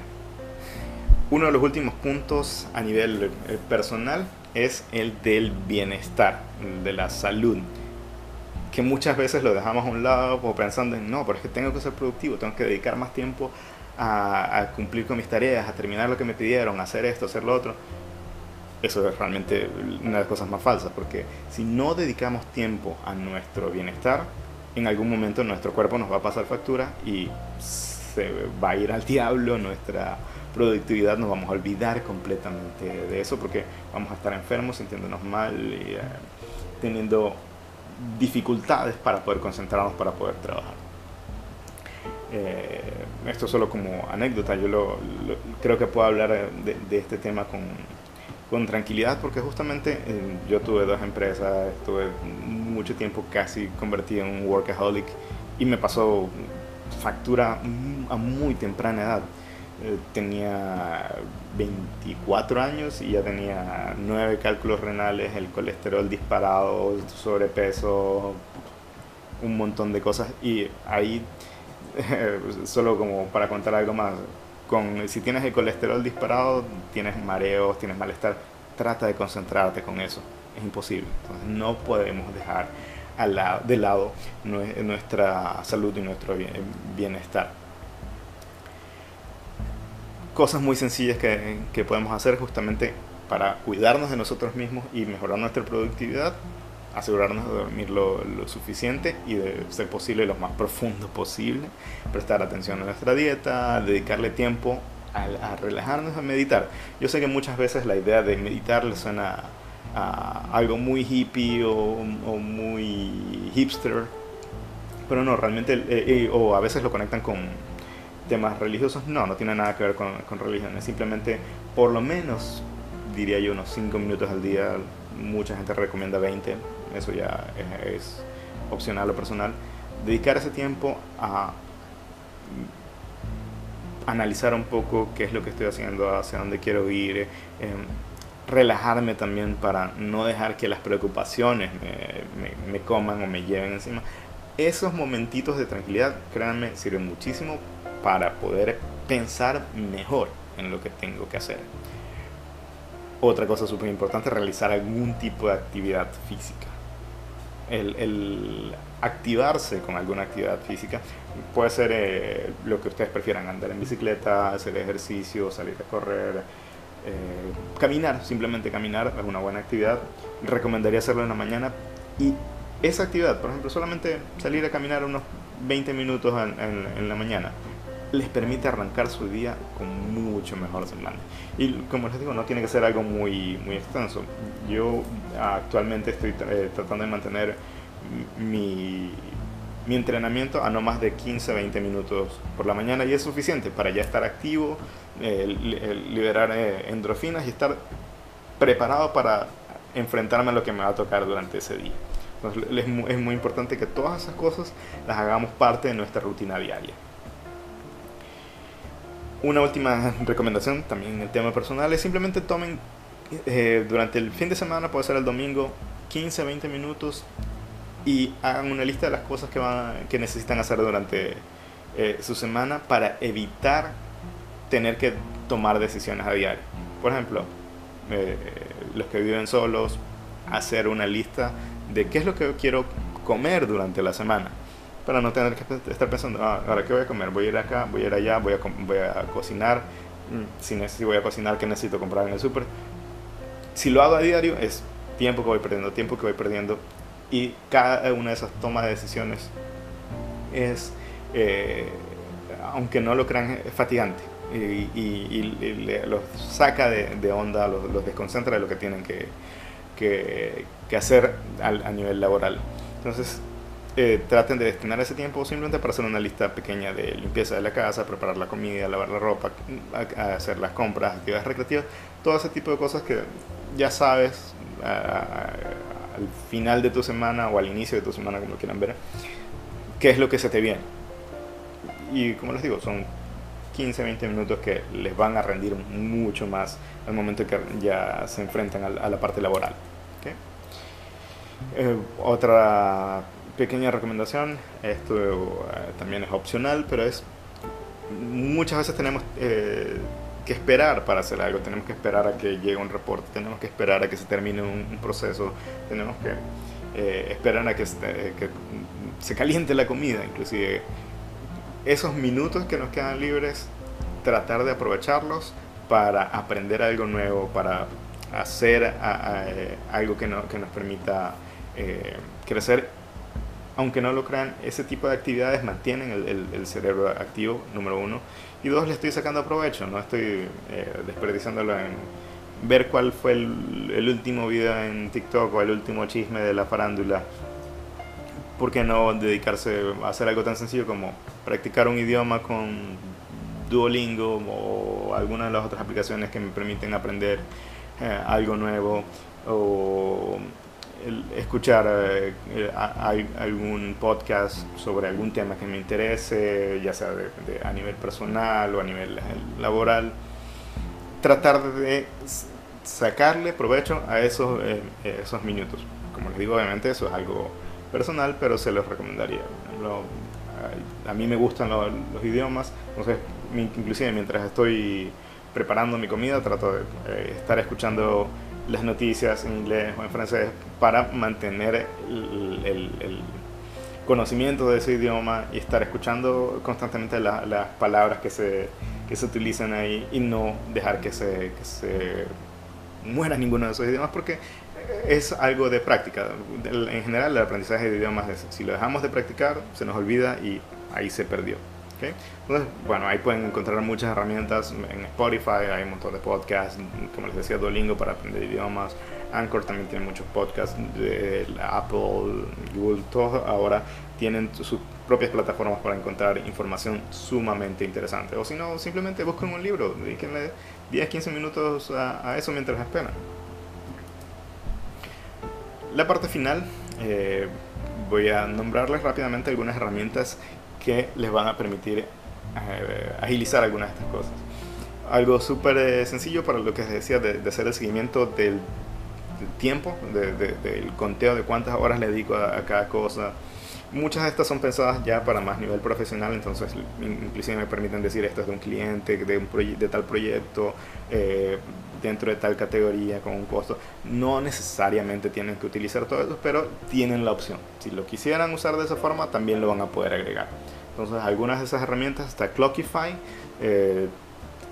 Uno de los últimos puntos a nivel eh, personal es el del bienestar, de la salud, que muchas veces lo dejamos a un lado o pensando en, no, pero es que tengo que ser productivo, tengo que dedicar más tiempo a, a cumplir con mis tareas, a terminar lo que me pidieron, a hacer esto, hacer lo otro eso es realmente una de las cosas más falsas, porque si no dedicamos tiempo a nuestro bienestar, en algún momento nuestro cuerpo nos va a pasar factura y se va a ir al diablo nuestra productividad, nos vamos a olvidar completamente de eso porque vamos a estar enfermos, sintiéndonos mal y eh, teniendo dificultades para poder concentrarnos, para poder trabajar. Eh, esto solo como anécdota, yo lo, lo, creo que puedo hablar de, de este tema con, con tranquilidad porque justamente eh, yo tuve dos empresas, estuve mucho tiempo casi convertido en un workaholic y me pasó factura a muy temprana edad. Eh, tenía 24 años y ya tenía 9 cálculos renales, el colesterol disparado, sobrepeso, un montón de cosas y ahí, solo como para contar algo más, con, si tienes el colesterol disparado, tienes mareos, tienes malestar, trata de concentrarte con eso. Es imposible. No podemos dejar al lado, de lado nuestra salud y nuestro bienestar. Cosas muy sencillas que, que podemos hacer justamente para cuidarnos de nosotros mismos y mejorar nuestra productividad asegurarnos de dormir lo, lo, suficiente y de ser posible lo más profundo posible, prestar atención a nuestra dieta, dedicarle tiempo a, a, relajarnos, a meditar. Yo sé que muchas veces la idea de meditar le suena algo muy hippie o, muy hipster, pero no, realmente, eh, eh, o a veces lo conectan con temas religiosos, no, no tiene nada que ver con, religión, es simplemente por lo menos, diría yo, unos 5 minutos al día, mucha gente recomienda 20, eso ya es, es opcional o personal, dedicar ese tiempo a analizar un poco qué es lo que estoy haciendo, hacia dónde quiero ir, eh, relajarme también para no dejar que las preocupaciones me, me, me, coman o me lleven encima. Esos momentitos de tranquilidad, créanme, sirven muchísimo para poder pensar mejor en lo que tengo que hacer. Otra cosa súper importante, realizar algún tipo de actividad física el, el, activarse con alguna actividad física. Puede ser eh, lo que ustedes prefieran, andar en bicicleta, hacer ejercicio, salir a correr, eh, caminar, simplemente caminar es una buena actividad. Recomendaría hacerlo en la mañana y esa actividad, por ejemplo, solamente salir a caminar unos 20 minutos en, la mañana, les permite arrancar su día con mucho mejor semana. Y como les digo, no tiene que ser algo muy, muy extenso. Yo actualmente estoy eh, tratando de mantener mi, mi entrenamiento a no más de 15-20 minutos por la mañana y es suficiente para ya estar activo, eh, liberar eh, endorfinas y estar preparado para enfrentarme a lo que me va a tocar durante ese día. Entonces es muy, es muy importante que todas esas cosas las hagamos parte de nuestra rutina diaria. Una última recomendación, también en el tema personal, es simplemente tomen eh, durante el fin de semana, puede ser el domingo, 15, 20 minutos y hagan una lista de las cosas que, van, que necesitan hacer durante eh, su semana para evitar tener que tomar decisiones a diario. Por ejemplo, eh, los que viven solos, hacer una lista de qué es lo que quiero comer durante la semana para no tener que estar pensando, ah, ahora qué voy a comer, voy a ir acá, voy a ir allá, voy a, voy a cocinar, mm, si, si voy a cocinar, qué necesito comprar en el súper. Si lo hago a diario es tiempo que voy perdiendo, tiempo que voy perdiendo y cada una de esas tomas de decisiones es, eh, aunque no lo crean, es fatigante y, y, los saca de, de onda, los, los, desconcentra de lo que tienen que, que, que hacer al, a nivel laboral. Entonces, eh, traten de destinar ese tiempo simplemente para hacer una lista pequeña de limpieza de la casa, preparar la comida, lavar la ropa, hacer las compras, actividades recreativas, todo ese tipo de cosas que ya sabes al final de tu semana o al inicio de tu semana, como quieran ver, qué es lo que se te viene. Y como les digo, son 15, 20 minutos que les van a rendir mucho más al momento que ya se enfrentan a la parte laboral. Eh, otra pequeña recomendación, esto eh, también es opcional, pero es muchas veces tenemos eh, que esperar para hacer algo, tenemos que esperar a que llegue un reporte, tenemos que esperar a que se termine un, proceso, tenemos que eh, esperar a que, que, se caliente la comida, inclusive esos minutos que nos quedan libres, tratar de aprovecharlos para aprender algo nuevo, para hacer algo que, no, que, nos permita crecer. Aunque no lo crean, ese tipo de actividades mantienen el, cerebro activo, número uno. Y dos, le estoy sacando provecho, no estoy eh, desperdiciándolo en ver cuál fue el, último video en TikTok o el último chisme de la farándula. ¿Por qué no dedicarse a hacer algo tan sencillo como practicar un idioma con Duolingo o alguna de las otras aplicaciones que me permiten aprender eh, algo nuevo? O escuchar eh, algún podcast sobre algún tema que me interese, ya sea a nivel personal o a nivel eh, laboral, tratar de sacarle provecho a esos, eh, esos minutos. Como les digo, obviamente eso es algo personal, pero se los recomendaría. a mí me gustan los, los idiomas, entonces inclusive mientras estoy preparando mi comida trato de estar escuchando las noticias en inglés o en francés para mantener el, conocimiento de ese idioma y estar escuchando constantemente las palabras que se, que se utilizan ahí y no dejar que se, que se muera ninguno de esos idiomas porque es algo de práctica. En general el aprendizaje de idiomas es, si lo dejamos de practicar se nos olvida y ahí se perdió. Entonces, bueno, ahí pueden encontrar muchas herramientas en Spotify, hay un montón de podcasts, como les decía, Duolingo para aprender idiomas, Anchor también tiene muchos podcasts de Apple, Google, todos ahora tienen sus propias plataformas para encontrar información sumamente interesante. O si no, simplemente busquen un libro, dedíquenle 10, 15 minutos a, eso mientras esperan. La parte final, eh, voy a nombrarles rápidamente algunas herramientas que les van a permitir eh, agilizar algunas de estas cosas. Algo súper eh, sencillo para lo que se decía de, hacer el seguimiento del, tiempo, del conteo de cuántas horas le dedico a, cada cosa. Muchas de estas son pensadas ya para más nivel profesional, entonces inclusive me permiten decir esto es de un cliente, de, un de tal proyecto, eh, dentro de tal categoría con un costo. No necesariamente tienen que utilizar todo eso, pero tienen la opción. Si lo quisieran usar de esa forma, también lo van a poder agregar. Entonces, algunas de esas herramientas, está Clockify, eh,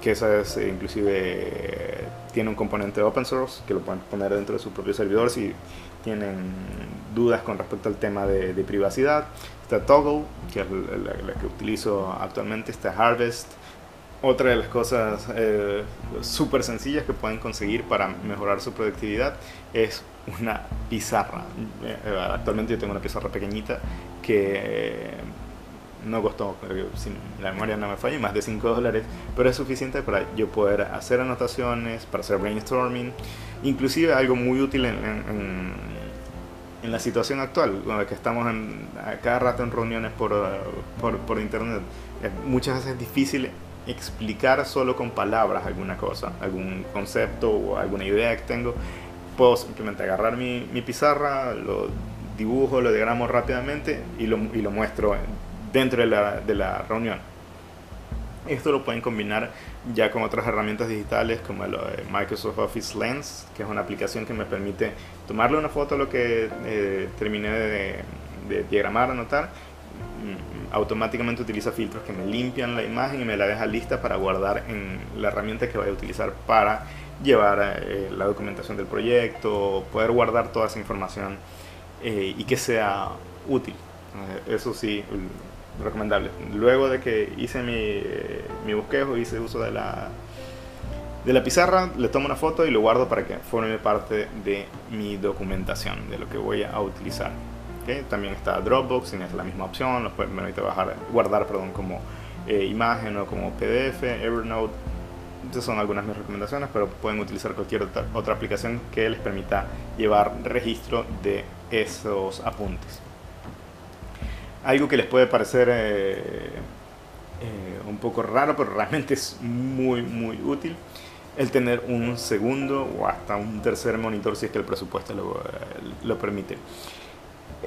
que esa es inclusive tiene un componente open source que lo pueden poner dentro de su propio servidor si tienen dudas con respecto al tema de, privacidad. Está Toggle, que es la, que utilizo actualmente, está Harvest. Otra de las cosas eh, súper sencillas que pueden conseguir para mejorar su productividad es una pizarra. Eh, actualmente yo tengo una pizarra pequeñita que no costó, si la memoria no me falla, más de 5 dólares, pero es suficiente para yo poder hacer anotaciones, para hacer brainstorming, inclusive algo muy útil en, en, la situación actual, cuando que estamos en, cada rato en reuniones por, por, por internet. Muchas veces es difícil explicar solo con palabras alguna cosa, algún concepto o alguna idea que tengo. Puedo simplemente agarrar mi, mi pizarra, lo dibujo, lo diagramo rápidamente y lo, y lo muestro dentro de la, de la reunión. Esto lo pueden combinar ya con otras herramientas digitales como el Microsoft Office Lens, que es una aplicación que me permite tomarle una foto a lo que eh, terminé de, de, diagramar, anotar. Mm, automáticamente utiliza filtros que me limpian la imagen y me la deja lista para guardar en la herramienta que voy a utilizar para llevar eh, la documentación del proyecto, poder guardar toda esa información eh, y que sea útil. eso sí, recomendable. Luego de que hice mi, mi bosquejo, hice uso de la, de la pizarra, le tomo una foto y lo guardo para que forme parte de mi documentación, de lo que voy a utilizar. También está Dropbox, es la misma opción, lo permite bajar, guardar perdón, como eh, imagen o como PDF, Evernote. Estas son algunas de mis recomendaciones, pero pueden utilizar cualquier otra aplicación que les permita llevar registro de esos apuntes algo que les puede parecer eh, eh, un poco raro, pero realmente es muy, muy útil, el tener un segundo o hasta un tercer monitor si es que el presupuesto lo, lo permite.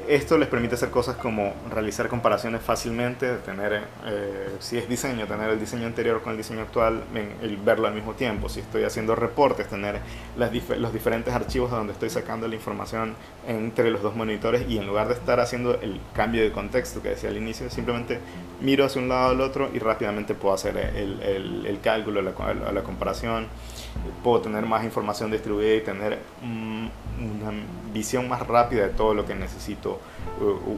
Esto les permite hacer cosas como realizar comparaciones fácilmente, tener, eh, si es diseño, tener el diseño anterior con el diseño actual, el verlo al mismo tiempo. Si estoy haciendo reportes, tener las los diferentes archivos de donde estoy sacando la información entre los dos monitores y en lugar de estar haciendo el cambio de contexto que decía al inicio, simplemente miro hacia un lado al otro y rápidamente puedo hacer el cálculo, la, la comparación puedo tener más información distribuida y tener mm, una visión más rápida de todo lo que necesito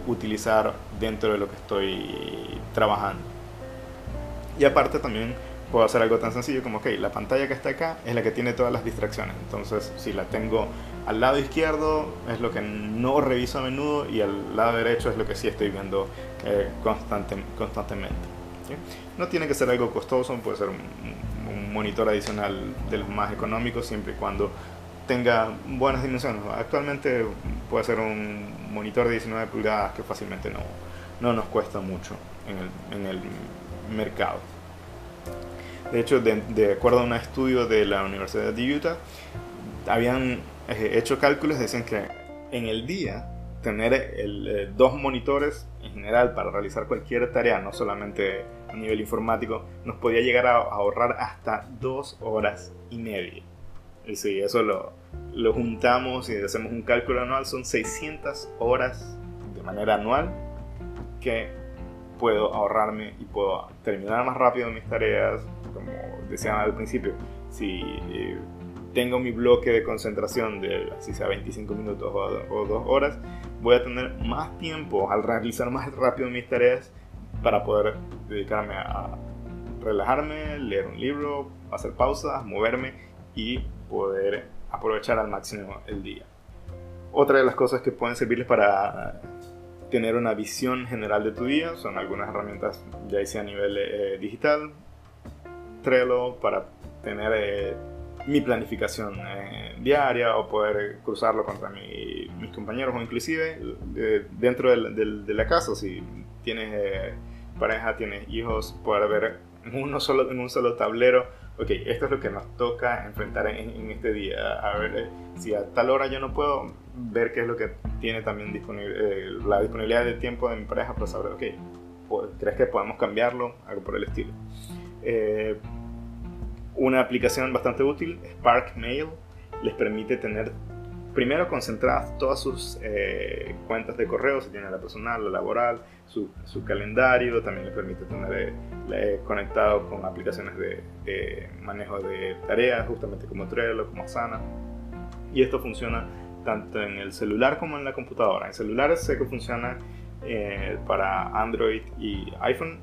utilizar dentro de lo que estoy trabajando. Y aparte también puedo hacer algo tan sencillo como, ok, la pantalla que está acá es la que tiene todas las distracciones. Entonces, si la tengo al lado izquierdo es lo que no reviso a menudo y al lado derecho es lo que sí estoy viendo eh, constante, constantemente. No tiene que ser algo costoso, puede ser un, monitor adicional de los más económicos siempre y cuando tenga buenas dimensiones. Actualmente puede ser un monitor de 19 pulgadas que fácilmente no, no nos cuesta mucho en el, en el mercado. De hecho, de, acuerdo a un estudio de la Universidad de Utah, habían eh, hecho cálculos, decían que en el día tener eh, dos monitores en general para realizar cualquier tarea, no solamente a nivel informático, nos podía llegar a ahorrar hasta dos horas y media. Y si eso lo, lo juntamos y hacemos un cálculo anual, son 600 horas de manera anual que puedo ahorrarme y puedo terminar más rápido mis tareas, como decían al principio. Si eh, tengo mi bloque de concentración de, si sea 25 minutos o, o dos horas, voy a tener más tiempo al realizar más rápido mis tareas para poder dedicarme a relajarme, leer un libro, hacer pausas, moverme y poder aprovechar al máximo el día. Otra de las cosas que pueden servirles para tener una visión general de tu día son algunas herramientas, ya hice a nivel eh, digital, Trello para tener eh, mi planificación eh, diaria o poder cruzarlo contra mis compañeros o inclusive dentro de la casa, si tienes pareja, tienes hijos, poder ver en, uno solo, en un solo tablero, ok, esto es lo que nos toca enfrentar en, este día. A ver, eh, si a tal hora yo no puedo, ver qué es lo que tiene también disponible, eh, la disponibilidad de tiempo de mi pareja para saber, ok, ¿crees que podemos cambiarlo? Algo por el estilo. Eh, una aplicación bastante útil, Spark Mail, les permite tener primero concentrar todas sus eh, cuentas de correo, si tiene la personal, la laboral, su, su calendario, también le permite tener eh, conectado con aplicaciones de manejo de tareas, justamente como Trello, como Asana. Y esto funciona tanto en el celular como en la computadora. En celulares sé que funciona eh, para Android y iPhone.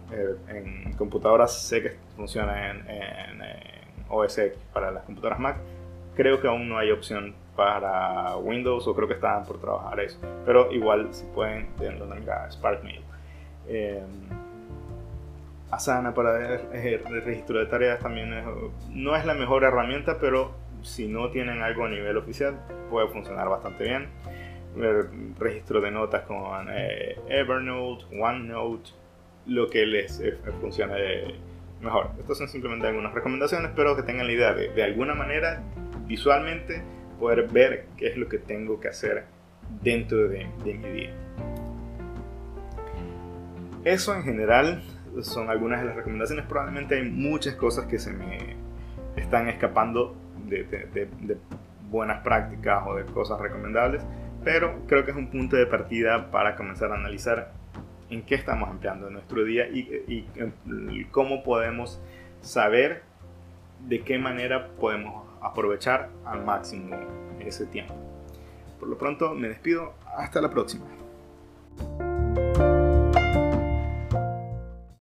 en computadoras sé que funciona en, en, en OS X para las computadoras Mac. Creo que aún no hay opción para Windows o creo que están por trabajar eso. Pero igual si pueden, denle una SparkMail. Eh, Asana para el, registro de tareas también no es la mejor herramienta, pero si no tienen algo a nivel oficial puede funcionar bastante bien. El registro de notas con eh, Evernote, OneNote, lo que les eh, funcione mejor. Estas son simplemente algunas recomendaciones, pero que tengan la idea de, de alguna manera visualmente poder ver qué es lo que tengo que hacer dentro de, mi día. Eso en general son algunas de las recomendaciones. Probablemente hay muchas cosas que se me están escapando de, de, buenas prácticas o de cosas recomendables, pero creo que es un punto de partida para comenzar a analizar en qué estamos empleando nuestro día y, y cómo podemos saber de qué manera podemos aprovechar al máximo ese tiempo. Por lo pronto me despido, hasta la próxima.